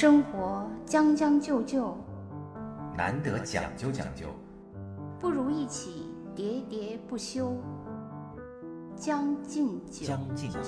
生活将将就就，难得讲究讲究，不如一起喋喋不休。将进酒，将进酒。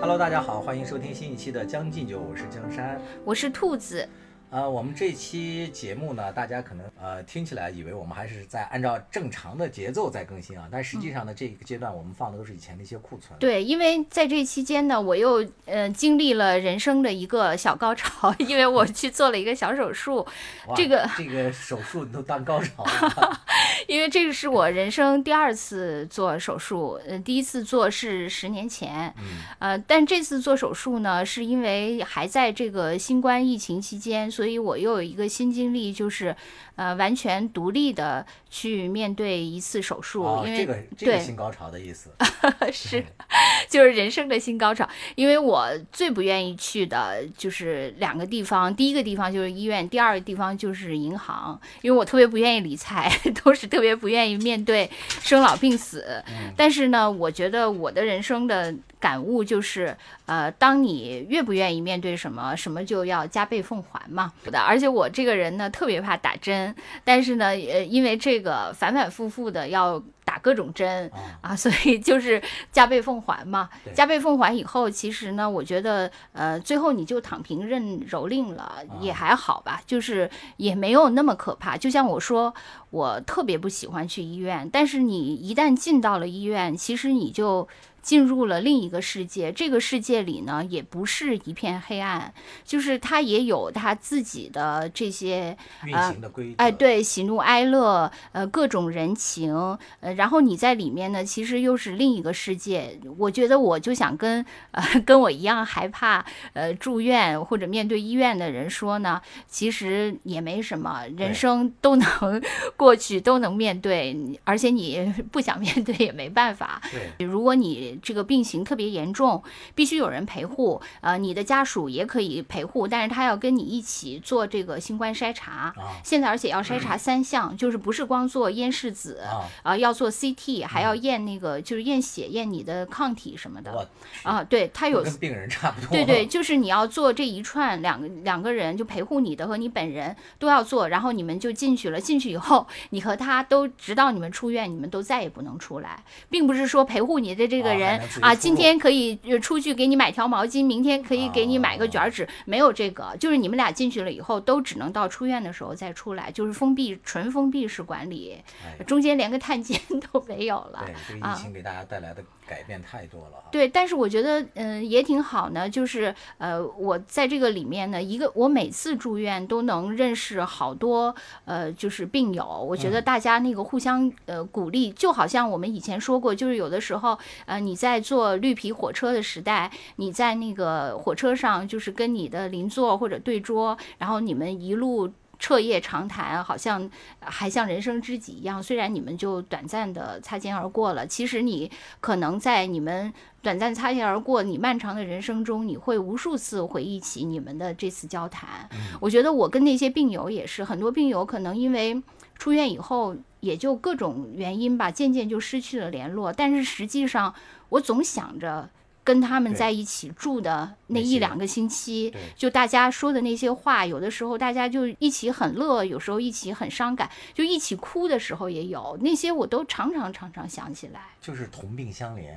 Hello，大家好，欢迎收听新一期的《将进酒》，我是江山。我是兔子。呃，我们这期节目呢，大家可能呃听起来以为我们还是在按照正常的节奏在更新啊，但实际上呢，这个阶段我们放的都是以前的一些库存。对，因为在这期间呢，我又呃经历了人生的一个小高潮，因为我去做了一个小手术。这个这个手术都当高潮了。因为这个是我人生第二次做手术，呃，第一次做是十年前，嗯呃，但这次做手术呢，是因为还在这个新冠疫情期间，所以我又有一个新经历，就是呃，完全独立的去面对一次手术，哦，因为这个这个对新高潮的意思。是，就是人生的新高潮。因为我最不愿意去的就是两个地方，第一个地方就是医院，第二个地方就是银行，因为我特别不愿意理财，都是特别不愿意面对生老病死。但是呢，我觉得我的人生的感悟就是，呃，当你越不愿意面对什么，什么就要加倍奉还嘛。的，而且我这个人呢，特别怕打针，但是呢，呃，因为这个反反复复的要打各种针。啊，啊，所以就是加倍奉还嘛。加倍奉还以后，其实呢，我觉得呃，最后你就躺平认蹂躏了，也还好吧，就是也没有那么可怕。就像我说，我特别不喜欢去医院，但是你一旦进到了医院，其实你就。进入了另一个世界，这个世界里呢，也不是一片黑暗，就是他也有他自己的这些运行的规则。哎，，对，喜怒哀乐，呃，各种人情，呃，然后你在里面呢，其实又是另一个世界。我觉得我就想跟呃 跟我一样害怕呃住院或者面对医院的人说呢，其实也没什么，人生都能过去，都能面对，而且你不想面对也没办法。对，如果你这个病情特别严重，必须有人陪护，呃，你的家属也可以陪护，但是他要跟你一起做这个新冠筛查。啊现在而且要筛查三项，就是不是光做咽拭子，啊，啊，要做 CT，还要验那个就是验血、验你的抗体什么的啊。对，他有跟病人差不多。对对，就是你要做这一串，两个两个人就陪护你的和你本人都要做，然后你们就进去了。进去以后，你和他都直到你们出院，你们都再也不能出来，并不是说陪护你的这个哦还人、啊，今天可以呃出去给你买条毛巾，明天可以给你买个哦卷纸，没有这个，就是你们俩进去了以后，都只能到出院的时候再出来，就是封闭纯封闭式管理，哎中间连个探监 都没有了。对，这个啊疫情给大家带来的改变太多了哈。对，但是我觉得，嗯、也挺好呢。就是，呃，我在这个里面呢，一个我每次住院都能认识好多，呃，就是病友。我觉得嗯大家那个互相呃鼓励，就好像我们以前说过，就是有的时候，呃，你在坐绿皮火车的时代，你在那个火车上，就是跟你的邻座或者对桌，然后你们一路。彻夜长谈，好像还像人生知己一样。虽然你们就短暂的擦肩而过了，其实你可能在你们短暂擦肩而过，你漫长的人生中，你会无数次回忆起你们的这次交谈。我觉得我跟那些病友也是，很多病友可能因为出院以后，也就各种原因吧，渐渐就失去了联络。但是实际上，我总想着。跟他们在一起住的那一两个星期，就大家说的那些话，有的时候大家就一起很乐，有时候一起很伤感，就一起哭的时候也有，那些我都常常常常想起来。就是同病相怜。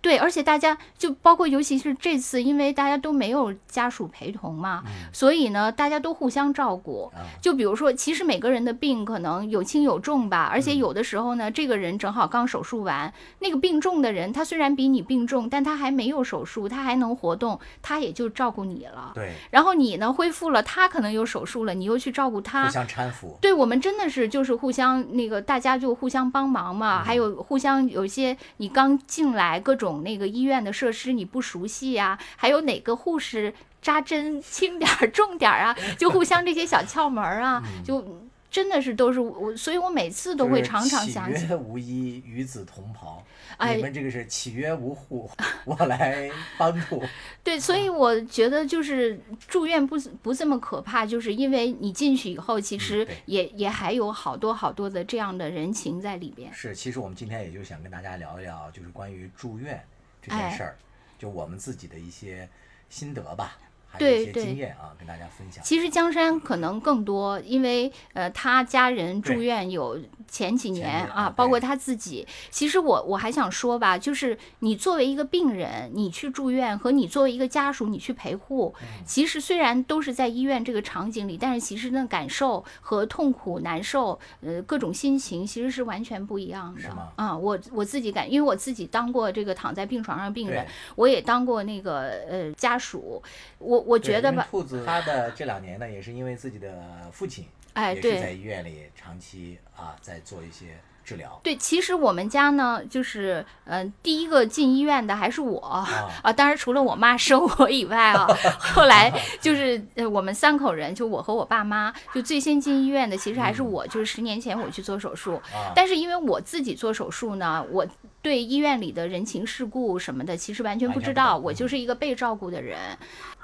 对，而且大家就包括，尤其是这次，因为大家都没有家属陪同嘛，所以呢，大家都互相照顾。啊就比如说，其实每个人的病可能有轻有重吧，而且有的时候呢，这个人正好刚手术完，那个病重的人，他虽然比你病重，但他还没有手术，他还能活动，他也就照顾你了。对，然后你呢恢复了，他可能有手术了，你又去照顾他互，相搀扶。对我们真的是就是互相那个，大家就互相帮忙嘛，还有互相有一些你刚进来各种那个医院的设施你不熟悉呀、还有哪个护士扎针轻点儿重点儿啊，就互相这些小窍门儿啊，就真的是都是我，所以我每次都会常常想起。曰无衣，与子同袍。哎你们这个是岂曰无户，我来帮助。对，所以我觉得就是住院不不这么可怕，就是因为你进去以后，其实对也、也还有好多好多的这样的人情在里边。是，其实我们今天也就想跟大家聊一聊，就是关于住院这件事儿，就我们自己的一些心得吧。还有对一些对经验啊，跟大家分享。其实江山可能更多，因为呃，他家人住院有前几年年啊啊，包括他自己。其实我我还想说吧，就是你作为一个病人，你去住院和你作为一个家属，你去陪护，嗯其实虽然都是在医院这个场景里，但是其实那感受和痛苦、难受，呃，各种心情其实是完全不一样的。啊，我我自己感，因为我自己当过这个躺在病床上病人，我也当过那个呃家属，我我觉得吧，他的这两年呢，也是因为自己的父亲，哎，也是在。医院里长期啊在做一些治疗。对，其实我们家呢，就是嗯、呃第一个进医院的还是我啊当然除了我妈生我以外啊，后来就是呃我们三口人，就我和我爸妈，就最先进医院的其实还是我，就是十年前我去做手术，啊，但是因为我自己做手术呢，我对医院里的人情世故什么的，其实完全不知道，我就是一个被照顾的人。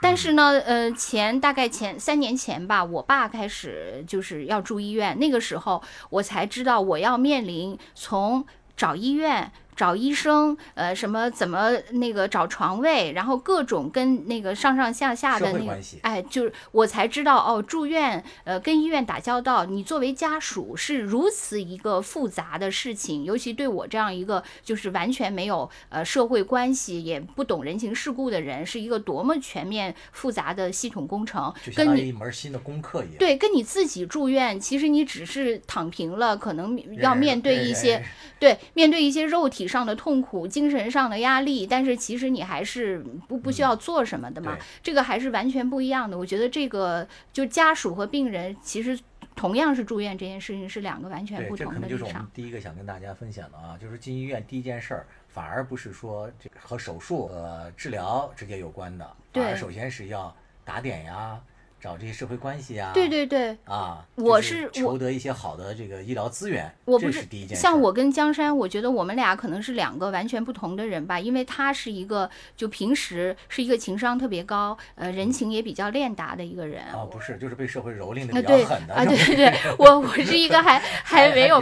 但是呢，呃，前大概前三年前吧，我爸开始就是要住医院，那个时候我才知道我要面临从找医院。找医生，呃，什么怎么那个找床位，然后各种跟那个上上下下的那个哎，就是我才知道哦，住院，呃，跟医院打交道，你作为家属是如此一个复杂的事情，尤其对我这样一个就是完全没有呃社会关系，也不懂人情世故的人，是一个多么全面复杂的系统工程跟你。一门新的功课一样。对，跟你自己住院，其实你只是躺平了，可能要面对一些对，面对一些肉体上的痛苦、精神上的压力，但是其实你还是不不需要做什么的嘛，嗯这个还是完全不一样的。我觉得这个就家属和病人其实同样是住院这件事情是两个完全，不同这可能。就是我们第一个想跟大家分享的啊，就是进医院第一件事儿，反而不是说这个和手术呃治疗直接有关的，反而对首先是要打点呀，找这些社会关系啊，对对对，啊，我是筹得一些好的这个医疗资源，我不是第一件事。像我跟江山，我觉得我们俩可能是两个完全不同的人吧，因为他是一个就平时是一个情商特别高，呃，人情也比较练达的一个人。啊，不是，就是被社会蹂躏的比较狠的，啊，对对对，我我是一个还 还没有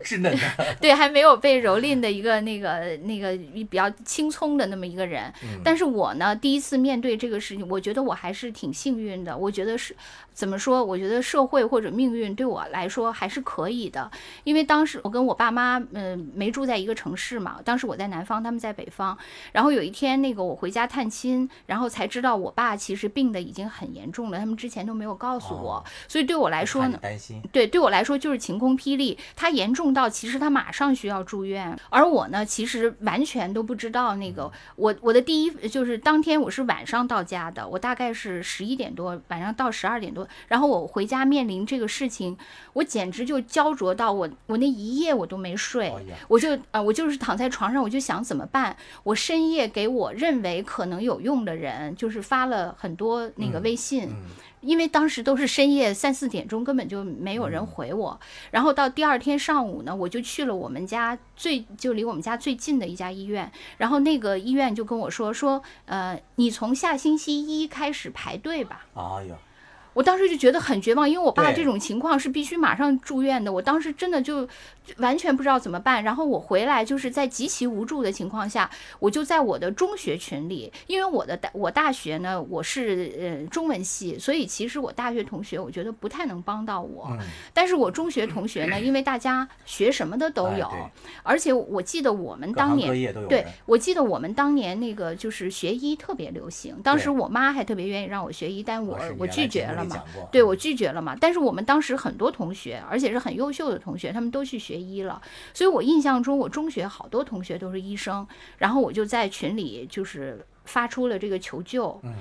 稚嫩的，对还没有被蹂躏的一个那个那个比较青葱的那么一个人。嗯但是我呢，第一次面对这个事情，我觉得我还是挺幸运的。我觉得是怎么说？我觉得社会或者命运对我来说还是可以的，因为当时我跟我爸妈，嗯、没住在一个城市嘛。当时我在南方，他们在北方。然后有一天，那个我回家探亲，然后才知道我爸其实病的已经很严重了，他们之前都没有告诉我。哦所以对我来说呢，担心，对，对我来说就是晴空霹雳。他严重到其实他马上需要住院，而我呢，其实完全都不知道那个我我的第一就是当天我是晚上到家的，我大概是十一点多，晚上到十二点多，然后我回家面临这个事情，我简直就焦灼到我我那一夜我都没睡。我就啊、呃我就是躺在床上，我就想怎么办。我深夜给我认为可能有用的人，就是发了很多那个嗯微信，嗯，因为当时都是深夜三四点钟，根本就没有人回我。然后到第二天上午呢，我就去了我们家最就离我们家最近的一家医院，然后那个医院就跟我说说，呃，你从下星期一开始排队吧。哎呀，我当时就觉得很绝望，因为我爸这种情况是必须马上住院的。我当时真的就就完全不知道怎么办。然后我回来就是在极其无助的情况下，我就在我的中学群里，因为我的大我大学呢我是呃中文系，所以其实我大学同学我觉得不太能帮到我。嗯，但是我中学同学呢，因为大家学什么的都有，哎而且我记得我们当年对，，我记得我们当年那个就是学医特别流行，当时我妈还特别愿意让我学医，但我我拒绝了对我拒绝了嘛，但是我们当时很多同学，而且是很优秀的同学，他们都去学医了，所以我印象中我中学好多同学都是医生，然后我就在群里就是发出了这个求救，嗯，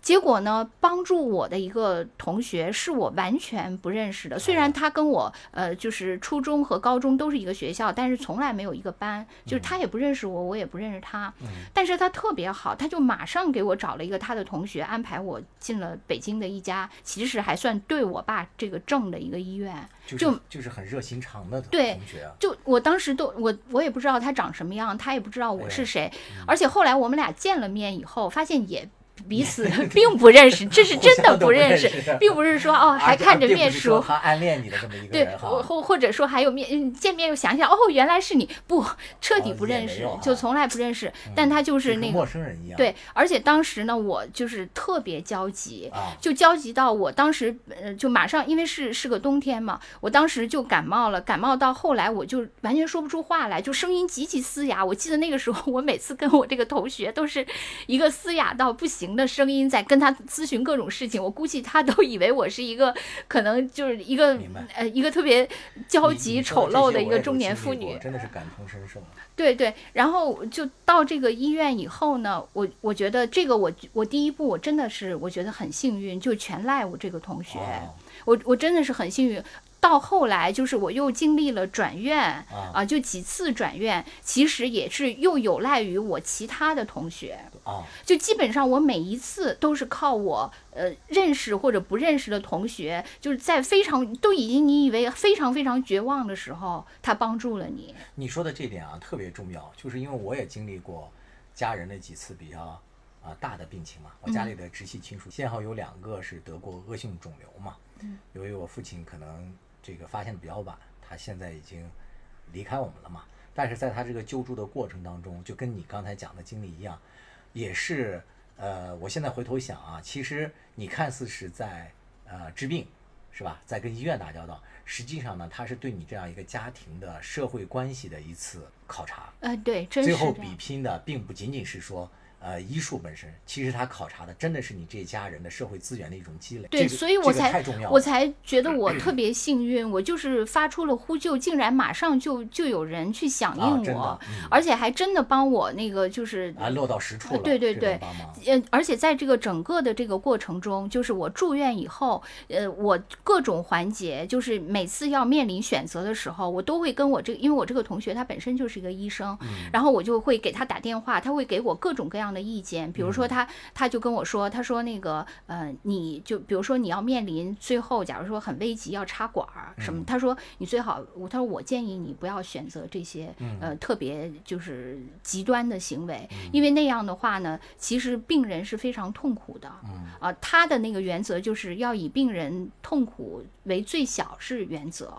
结果呢，帮助我的一个同学是我完全不认识的。虽然他跟我呃，就是初中和高中都是一个学校，但是从来没有一个班，就是他也不认识我，我也不认识他。但是他特别好，他就马上给我找了一个他的同学，安排我进了北京的一家其实还算对我爸这个正的一个医院。就就就是很热心肠的同学啊，就我当时都我我也不知道他长什么样，他也不知道我哎是谁，而且后来我们俩见了面以后，发现也彼此 并不认识，这是真的不认识，并不是说哦还看着面熟，他暗恋你的这么一个人对，或或者说还有面见面又想想哦原来是你，不彻底不认识，就从来不认识，但他就是那个陌生人一样。对，而且当时呢，我就是特别焦急，就焦急到我当时呃就马上，因为是是个冬天嘛，我当时就感冒了，感冒到后来我就完全说不出话来，就声音极其嘶哑。我记得那个时候，我每次跟我这个同学都是一个嘶哑到不行的声音在跟他咨询各种事情，我估计他都以为我是一个可能就是一个呃一个特别焦急丑陋的一个中年妇女，真的是感同身受。对对，然后就到这个医院以后呢，我我觉得这个我我第一步我真的是我觉得很幸运，就全赖我这个同学，我我真的是很幸运。到后来，就是我又经历了转院啊，就几次转院，其实也是又有赖于我其他的同学啊。就基本上我每一次都是靠我呃认识或者不认识的同学，就是在非常都已经你以为非常非常绝望的时候，他帮助了你。你说的这点啊特别重要，就是因为我也经历过家人的几次比较啊大的病情嘛。我家里的直系亲属，幸好有两个是得过恶性肿瘤嘛。嗯。由于我父亲可能。这个发现的比较晚，他现在已经离开我们了嘛？但是在他这个救助的过程当中，就跟你刚才讲的经历一样，也是呃，我现在回头想啊，其实你看似是在呃治病，是吧？在跟医院打交道，实际上呢，他是对你这样一个家庭的社会关系的一次考察。呃，对，最后比拼的并不仅仅是说。呃，医术本身，其实他考察的真的是你这家人的社会资源的一种积累。对，所以我才我才觉得我 特别幸运，我就是发出了呼救，竟然马上就就有人去响应我，而且还真的帮我那个就是啊落到实处了。对对对，呃，而且在这个整个的这个过程中，就是我住院以后，呃，我各种环节，就是每次要面临选择的时候，我都会跟我这个，因为我这个同学他本身就是一个医生，然后我就会给他打电话，他会给我各种各样。的意见，比如说他，他就跟我说，他说那个，呃，你就比如说你要面临最后，假如说很危急要插管儿什么，他说你最好，他说我建议你不要选择这些，呃，特别就是极端的行为，因为那样的话呢，其实病人是非常痛苦的，啊，他的那个原则就是要以病人痛苦为最小是原则，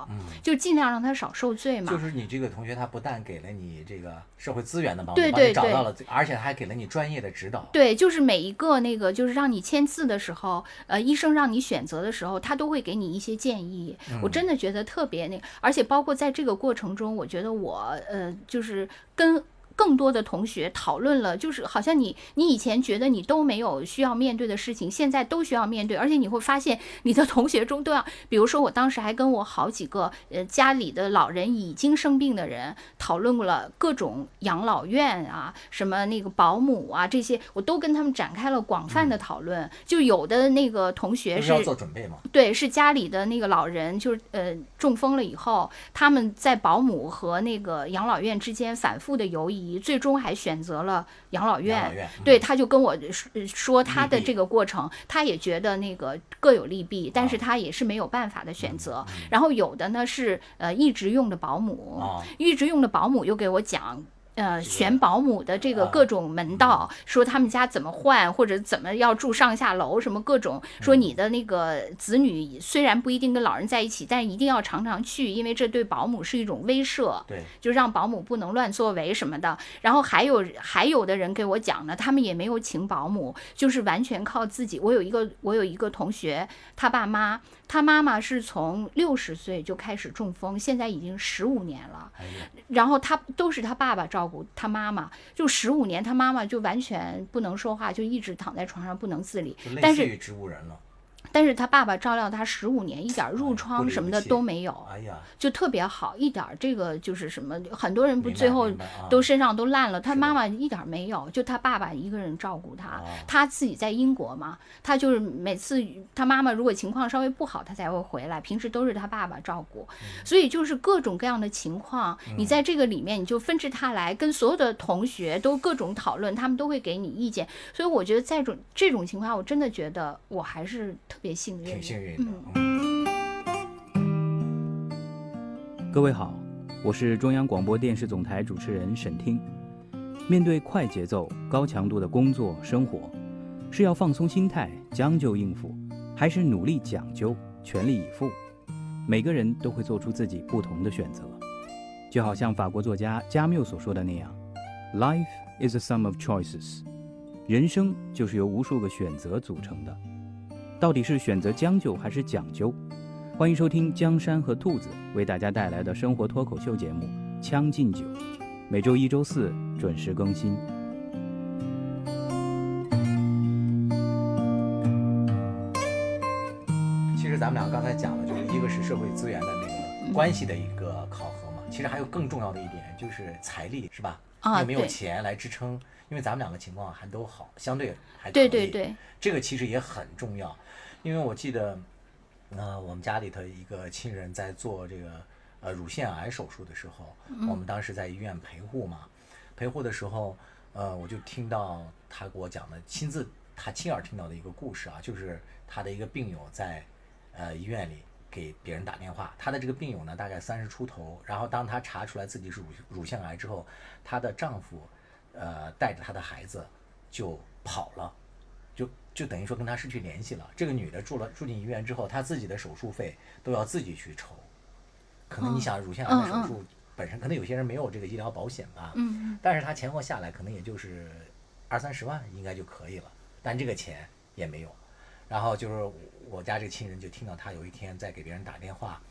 就尽量让他少受罪嘛。就是你这个同学，他不但给了你这个社会资源的帮助，帮你找到了，而且他还给了你专。专业的指导，对，就是每一个那个，就是让你签字的时候，呃，医生让你选择的时候，他都会给你一些建议。我真的觉得特别那个，而且包括在这个过程中，我觉得我呃，就是跟。更多的同学讨论了，就是好像你你以前觉得你都没有需要面对的事情，现在都需要面对，而且你会发现你的同学中都要，比如说我当时还跟我好几个呃家里的老人已经生病的人讨论过了各种养老院啊，什么那个保姆啊这些，我都跟他们展开了广泛的讨论。就有的那个同学是要做准备吗？对，是家里的那个老人就是呃中风了以后，他们在保姆和那个养老院之间反复的游移。最终还选择了养老院，对，他就跟我说他的这个过程，他也觉得那个各有利弊，但是他也是没有办法的选择。然后有的呢是呃一直用的保姆，一直用的保姆又给我讲。呃，选保姆的这个各种门道，说他们家怎么换，或者怎么要住上下楼，什么各种。说你的那个子女虽然不一定跟老人在一起，但一定要常常去，因为这对保姆是一种威慑。对，就让保姆不能乱作为什么的。然后还有还有的人给我讲呢，他们也没有请保姆，就是完全靠自己。我有一个我有一个同学，他爸妈。他妈妈是从六十岁就开始中风，现在已经十五年了。然后他都是他爸爸照顾他妈妈，就十五年，他妈妈就完全不能说话，就一直躺在床上不能自理。但是植物人了。但是他爸爸照料他十五年，一点褥疮什么的都没有，哎呀，就特别好，一点这个就是什么，很多人不最后都身上都烂了，他妈妈一点没有，就他爸爸一个人照顾他，他自己在英国嘛，他就是每次他妈妈如果情况稍微不好，他才会回来，平时都是他爸爸照顾，所以就是各种各样的情况，你在这个里面你就纷至沓来，跟所有的同学都各种讨论，他们都会给你意见，所以我觉得在种这种情况下，我真的觉得我还是。特别幸运，挺幸运的。各位好，我是中央广播电视总台主持人沈听。面对快节奏、高强度的工作生活，是要放松心态，将就应付，还是努力讲究，全力以赴？每个人都会做出自己不同的选择。就好像法国作家加缪所说的那样：“Life is a sum of choices。”人生就是由无数个选择组成的。到底是选择将就还是讲究？欢迎收听江山和兔子为大家带来的生活脱口秀节目《将进酒》，每周一、周四准时更新。其实咱们俩刚才讲的，就是一个是社会资源的那个关系的一个。其实还有更重要的一点，就是财力，是吧？啊有没有钱来支撑？因为咱们两个情况还都好，相对还。对对对，这个其实也很重要。因为我记得，呃，我们家里头一个亲人在做这个呃乳腺癌手术的时候，我们当时在医院陪护嘛，陪护的时候，呃，我就听到他给我讲的亲自他亲耳听到的一个故事啊，就是他的一个病友在呃医院里给别人打电话，她的这个病友呢大概三十出头，然后当她查出来自己是乳乳腺癌之后，她的丈夫呃带着她的孩子就跑了。就就等于说跟她失去联系了。这个女的住了住进医院之后，她自己的手术费都要自己去筹。可能你想乳腺癌的手术本身，可能有些人没有这个医疗保险吧，嗯但是她前后下来可能也就是二三十万应该就可以了，但这个钱也没有。然后就是我家这个亲人就听到他有一天在给别人打电话，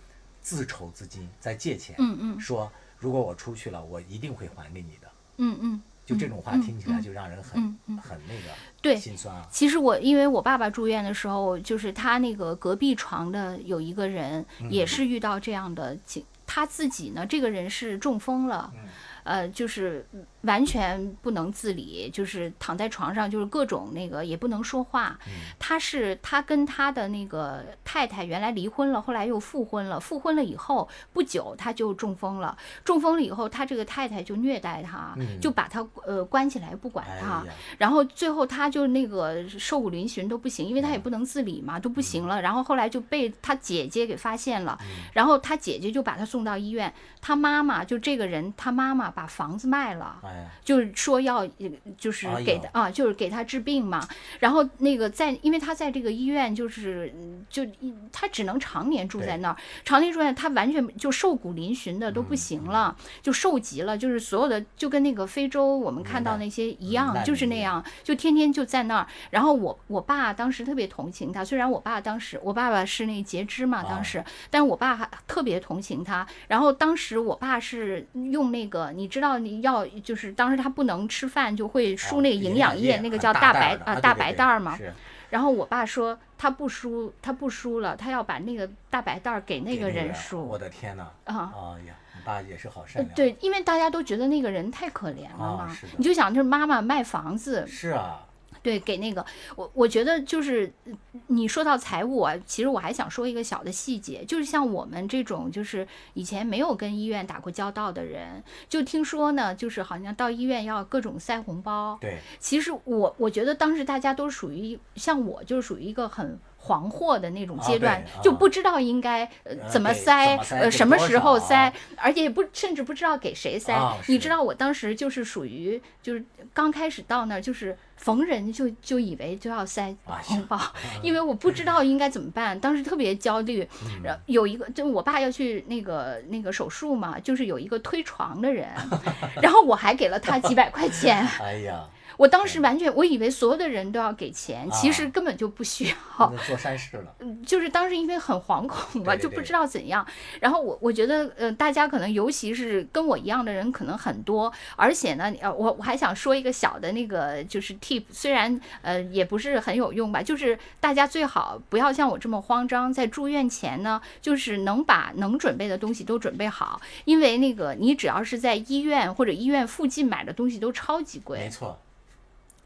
自筹资金在借钱，嗯嗯。说如果我出去了，我一定会还给你的。嗯嗯，就这种话嗯听起来嗯。就让人很、嗯嗯。很那个对心酸啊。其实我因为我爸爸住院的时候，就是他那个隔壁床的有一个人也是遇到这样的情，他自己呢，这个人是中风了，嗯。呃，就是完全不能自理，就是躺在床上，就是各种那个也不能说话。嗯他是他跟他的那个太太原来离婚了，后来又复婚了。复婚了以后不久他就中风了，中风了以后，他这个太太就虐待他，嗯就把他呃关起来不管哎他。然后最后他就那个瘦骨嶙峋都不行，因为他也嗯不能自理嘛，都不行了。然后后来就被他姐姐给发现了，嗯然后他姐姐就把他送到医院。他妈妈就这个人，他妈妈把房子卖了。就是说要，呃就是给他、啊，就是给他治病嘛。然后那个在，因为他在这个医院，就是嗯就一他只能常年住在那儿，常年住在，他完全就瘦骨嶙峋的都不行了，就瘦极了，就是所有的就跟那个非洲我们看到那些一样，难就是那样，就天天就在那儿。然后我我爸当时特别同情他，虽然我爸当时我爸爸是那截肢嘛，当时，但我爸还特别同情他。然后当时我爸是用那个，你知道你要就是当时他不能吃饭，就会输那个营养液，那个叫大白啊大白袋儿嘛。是然后我爸说他不输，他不输了，他要把那个大白袋儿给那个人输我的天哪！啊。哎呀，你爸也是好善良。，呃对，因为大家都觉得那个人太可怜了嘛，你就想，就是妈妈卖房子，是啊，对，给那个我，我觉得就是呃你说到财务啊，其实我还想说一个小的细节，就是像我们这种就是以前没有跟医院打过交道的人，就听说呢，就是好像到医院要各种塞红包。对，其实我我觉得当时大家都属于像我，就是属于一个很。惶惑的那种啊阶段，就不知道应该怎么塞，么塞呃什么时候少塞，而且也不甚至不知道给谁塞。啊你知道我当时就是属于就是刚开始到那儿，就是逢人就就以为就要塞红包，因为我不知道应该怎么办，当时特别焦虑。嗯然后有一个，就我爸要去那个那个手术嘛，就是有一个推床的人，然后我还给了他几百块钱。哎呀，我当时完全我以为所有的人都要给钱，其实啊根本就不需要。做善事了。就是当时因为很惶恐嘛，对对对就不知道怎样。然后我我觉得，呃，大家可能尤其是跟我一样的人可能很多，而且呢，呃，我我还想说一个小的那个就是 tip，虽然呃也不是很有用吧，就是大家最好不要像我这么慌张，在住院前呢，就是能把能准备的东西都准备好，因为那个你只要是在医院或者医院附近买的东西都超级贵。没错，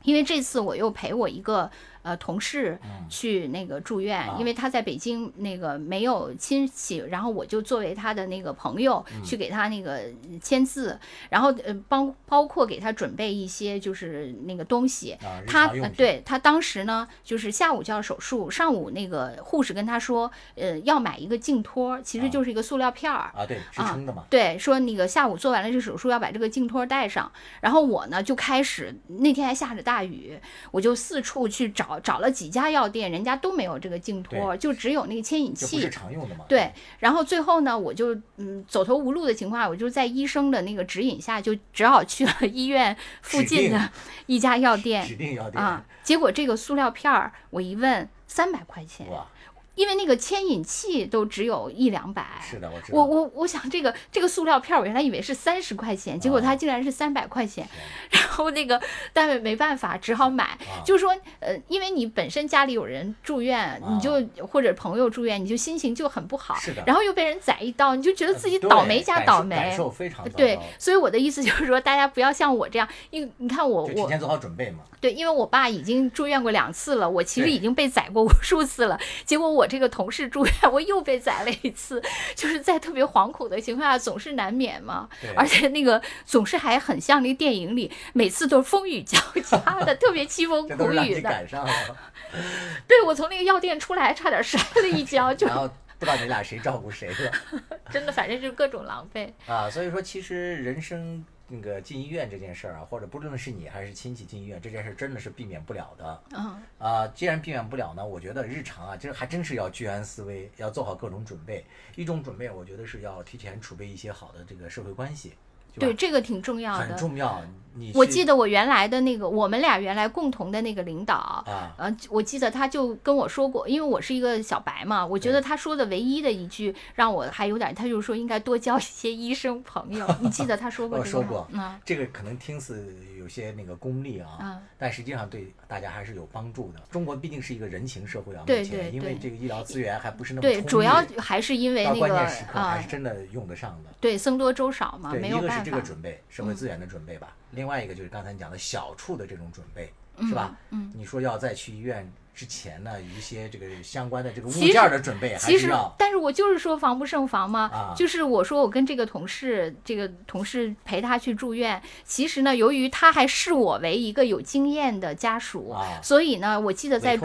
因为这次我又陪我一个呃同事嗯去那个住院，啊因为他在北京那个没有亲戚，然后我就作为他的那个朋友嗯去给他那个签字，然后呃包包括给他准备一些就是那个东西。他对他当时呢，就是下午就要手术，上午那个护士跟他说，呃，要买一个镜托，其实啊就是一个塑料片儿。啊，对，支撑的嘛，对，说那个下午做完了这手术要把这个镜托带上，然后我呢就开始那天还下着大雨，我就四处去找，找了几家药店，人家都没有这个镜托，就只有那个牵引器不是。常用的嘛，对，然后最后呢，我就嗯走投无路的情况下，我就在医生的那个指引下，就只好去了医院附近的一家药店指定药店啊。结果这个塑料片儿，我一问三百块钱，哇，因为那个牵引器都只有一两百。是的，我知道，我我我想这个这个塑料片儿，我原来以为是三十块钱，结果它哦竟然是三百块钱。天然后那个单位没办法，只好买。啊就是说，呃，因为你本身家里有人住院，你就或者朋友住院，你就心情就很不好。啊是的然后又被人宰一刀，你就觉得自己倒霉加倒霉。感受非常糟对，所以我的意思就是说，大家不要像我这样，因为你看我我就提前做好准备嘛，对，因为我爸已经住院过两次了，我其实已经被宰过无数次了。结果我这个同事住院，我又被宰了一次，就是在特别惶恐的情况下，总是难免嘛。而且那个总是还很像那个电影里，每次都是风雨交加的，特别凄风苦雨的。赶上了，对我从那个药店出来，差点摔了一跤，就然后不知道你俩谁照顾谁了 真的反正就是各种狼狈。啊。所以说，其实人生那个进医院这件事儿啊，或者不论是你还是亲戚进医院这件事，儿，真的是避免不了的。嗯，啊，既然避免不了呢，我觉得日常啊，这还真是要居安思危，要做好各种准备。一种准备，我觉得是要提前储备一些好的这个社会关系，对，这个挺重要很。重要。你我记得我原来的那个，我们俩原来共同的那个领导，啊，呃，我记得他就跟我说过，因为我是一个小白嘛，我觉得他说的唯一的一句让我还有点，他就说应该多交一些医生朋友。你记得他说过这个吗？我说过嗯这个可能听似有些那个功利啊，嗯但实际上对大家还是有帮助的。中国毕竟是一个人情社会啊，对对对因为这个医疗资源还不是那么对，主要还是因为到那个关键时刻啊还是，真的用得上的。对，僧多粥少嘛，对，没有办法一个是这个。准备，社会资源的准备吧。另外一个就是刚才你讲的小处的这种准备，是吧？嗯，你说要在去医院之前呢，有一些这个相关的这个物件儿的准备，还其实是要，但是我就是说防不胜防嘛，啊就是我说我跟这个同事，这个同事陪他去住院，其实呢，由于他还视我为一个有经验的家属，啊所以呢，我记得在。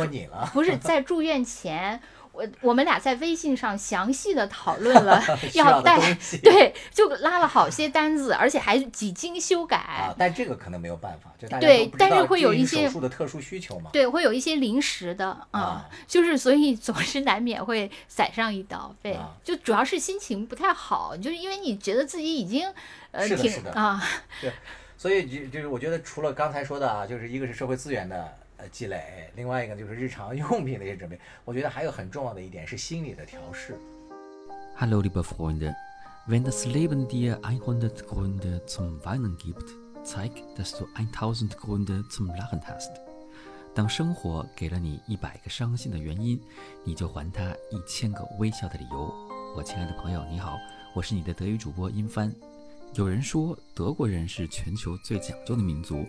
不是 在住院前。我我们俩在微信上详细的讨论了 要带对，就拉了好些单子，而且还几经修改。啊，但这个可能没有办法，就大家对但是会有一些手术的特殊需求嘛。对，会有一些临时的啊、啊就是所以总是难免会宰上一刀，对，啊就主要是心情不太好，就是因为你觉得自己已经呃挺啊，所以就就是我觉得除了刚才说的啊，就是一个是社会资源的呃积累，另外一个就是日常用品的一些准备。我觉得还有很重要的一点是心理的调试。Hallo liebe Freunde, wenn das Leben dir 100 Gründe zum Weinen gibt, zeig, dass du 1000 Gründe zum Lachen hast. 当生活给了你一百个伤心的原因，你就还他一千个微笑的理由。我亲爱的朋友，你好，我是你的德语主播殷帆。有人说德国人是全球最讲究的民族，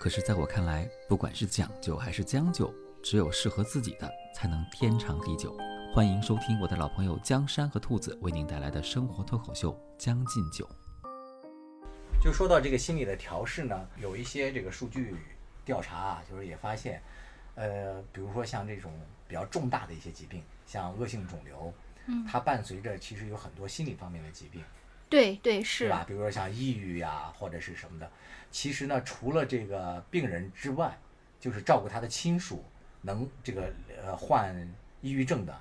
可是在我看来，不管是讲究还是将就，只有适合自己的才能天长地久。欢迎收听我的老朋友江山和兔子为您带来的生活脱口秀《将进酒》。就说到这个心理的调试呢，有一些这个数据调查啊，就是也发现，呃，比如说像这种比较重大的一些疾病，像恶性肿瘤，嗯它伴随着其实有很多心理方面的疾病，对对对是，吧？比如说像抑郁呀、或者是什么的。其实呢，除了这个病人之外，就是照顾他的亲属能这个呃患抑郁症的，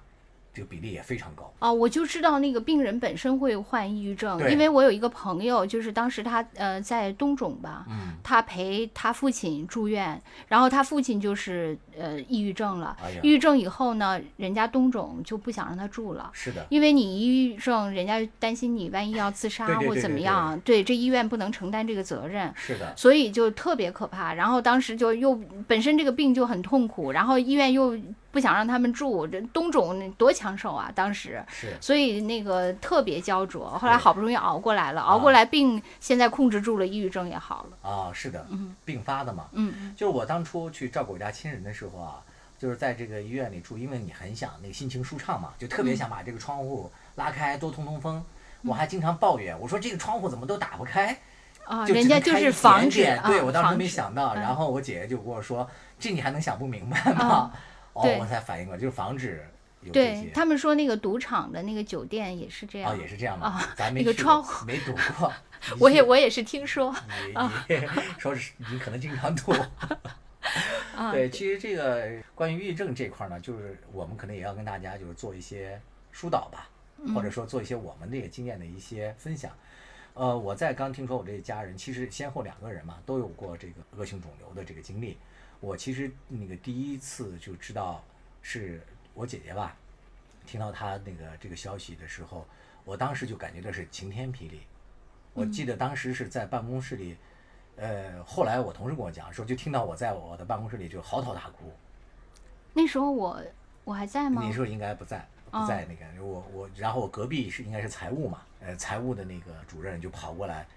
这个比例也非常高。啊，我就知道那个病人本身会患抑郁症，因为我有一个朋友，就是当时他呃在东肿吧，嗯，他陪他父亲住院，然后他父亲就是呃抑郁症了，哎抑郁症以后呢，人家东肿就不想让他住了。是的，因为你抑郁症，人家担心你万一要自杀或怎么样，对这医院不能承担这个责任，是的，所以就特别可怕。然后当时就又本身这个病就很痛苦，然后医院又不想让他们住，这东肿多抢手啊，当时。是。所以那个特别焦灼，后来好不容易熬过来了，熬啊过来病现在控制住了，抑郁症也好了。啊，是的，嗯并发的嘛。嗯就是我当初去照顾我家亲人的时候啊，就是在这个医院里住，因为你很想那个心情舒畅嘛，就特别想把这个窗户拉开，多通通风。我还经常抱怨，我说这个窗户怎么都打不开，啊，就人家就是防。对啊我当时没想到，嗯然后我姐姐就跟我说，这你还能想不明白吗？啊哦，我才反应过来，就是防止有这些。对他们说那个赌场的那个酒店也是这样哦，也是这样的，啊咱没那个去过窗户没赌 过。我也我也是听说 说是你可能经常赌。啊，对，其实这个关于抑郁症这块儿呢，就是我们可能也要跟大家就是做一些疏导吧，或嗯者说做一些我们这个经验的一些分享。呃，我在刚听说我这家人，其实先后两个人嘛，都有过这个恶性肿瘤的这个经历。我其实那个第一次就知道是我姐姐吧，听到她那个这个消息的时候，我当时就感觉到是晴天霹雳。我记得当时是在办公室里，呃，后来我同事跟我讲说，就听到我在我的办公室里就嚎啕大哭。那时候我我还在吗那？时候应该不在，不在那个、我我，然后我隔壁是应该是财务嘛，呃，财务的那个主任就跑过来，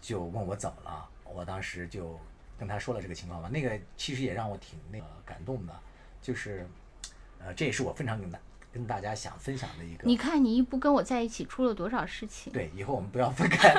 就问我怎么了，我当时就跟他说了这个情况嘛，那个其实也让我挺那个感动的，就是，呃，这也是我非常跟大跟大家想分享的一个。你看你一不跟我在一起，出了多少事情？对，以后我们不要分开。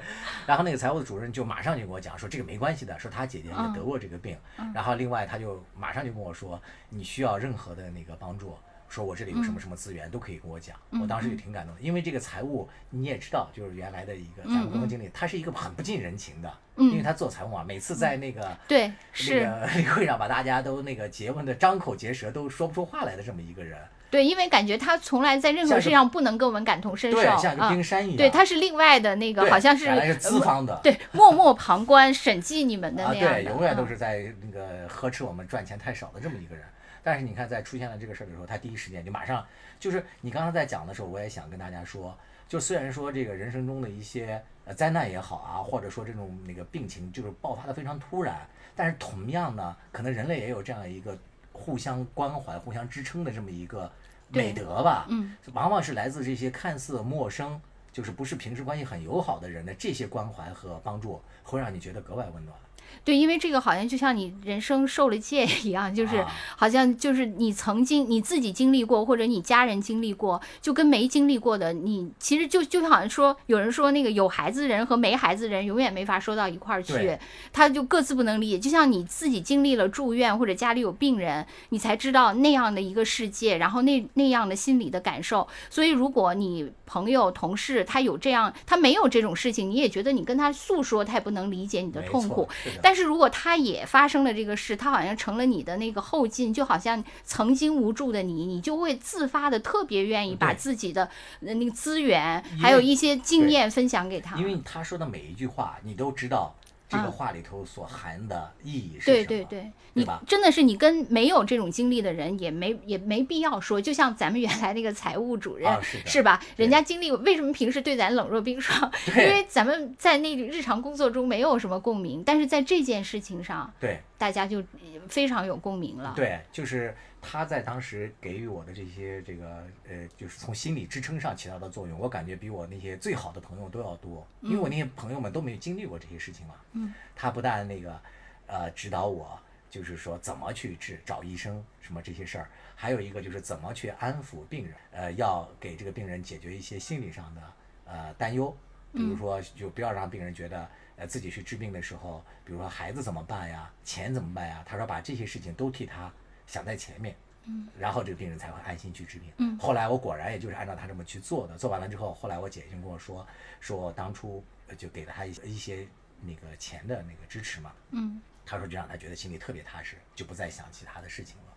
然后那个财务的主任就马上就跟我讲说，这个没关系的，说他姐姐也得过这个病。然后另外他就马上就跟我说，你需要任何的那个帮助，说我这里有什么什么资源、都可以跟我讲。我当时就挺感动的，因为这个财务你也知道，就是原来的一个财务公司经理，他是一个很不近人情的，因为他做财务嘛，每次在那个。对，那个 例会上把大家都那个结问的张口结舌，都说不出话来的这么一个人，对，因为感觉他从来在任何事上不能跟我们感同身受对，像一个啊。冰山一样。对，他是另外的那个，好像是原来是资呃方的，对默默旁观审计你们的啊，那样的，对，永远都嗯是在那个呵斥我们赚钱太少的这么一个人。但是你看，在出现了这个事儿的时候，他第一时间就马上，就是你刚才在讲的时候，我也想跟大家说，就虽然说这个人生中的一些呃灾难也好啊，或者说这种那个病情就是爆发的非常突然，但是同样呢，可能人类也有这样一个互相关怀、互相支撑的这么一个美德吧。嗯，往往是来自这些看似陌生。就是不是平时关系很友好的人的这些关怀和帮助，会让你觉得格外温暖。对，因为这个好像就像你人生受了戒一样，就是啊好像就是你曾经你自己经历过，或者你家人经历过，就跟没经历过的你，其实就就好像说，有人说那个有孩子人和没孩子人永远没法说到一块儿去，他就各自不能理解。就像你自己经历了住院或者家里有病人，你才知道那样的一个世界，然后那那样的心理的感受。所以，如果你朋友、同事他有这样，他没有这种事情，你也觉得你跟他诉说，他也不能理解你的痛苦。但是如果他也发生了这个事，他好像成了你的那个后劲，就好像曾经无助的你，你就会自发的特别愿意把自己的呃那个资源，还有一些经验分享给他。因为他说的每一句话，你都知道这个啊话里头所含的意义是对什么。对对，你真的是你跟没有这种经历的人也没也没必要说，就像咱们原来那个财务主任、啊是的吧？人家经历，为什么平时对咱冷若冰霜？因为咱们在那个日常工作中没有什么共鸣，但是在这件事情上，对大家就非常有共鸣了。对，就是他在当时给予我的这些这个呃，就是从心理支撑上起到的作用，我感觉比我那些最好的朋友都要多，因为我那些朋友们都没有经历过这些事情嘛。嗯，他不但那个呃指导我，就是说怎么去治找医生什么这些事儿，还有一个就是怎么去安抚病人，呃，要给这个病人解决一些心理上的呃担忧，比如说就不要让病人觉得呃自己去治病的时候，比如说孩子怎么办呀，钱怎么办呀，他说把这些事情都替他想在前面。嗯，然后这个病人才会安心去治病。嗯后来我果然也就是按照他这么去做的。做完了之后，后来我姐就跟我说，说我当初呃就给了他一些一些那个钱的那个支持嘛。嗯，他说这让他觉得心里特别踏实，就不再想其他的事情了。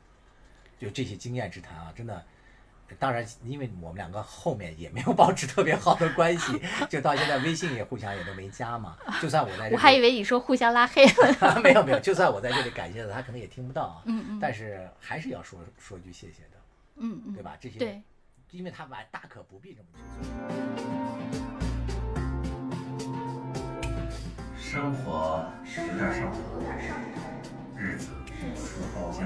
就这些经验之谈啊，真的，当然，因为我们两个后面也没有保持特别好的关系，就到现在微信也互相也都没加嘛。就算我在这里，我还以为你说互相拉黑了。没有没有，就算我在这里感谢他，他可能也听不到啊。嗯嗯但是还是要说说句谢谢的，嗯嗯，对吧？这些对，因为他们大可不必这么去做。生活有点上头，日子似包浆。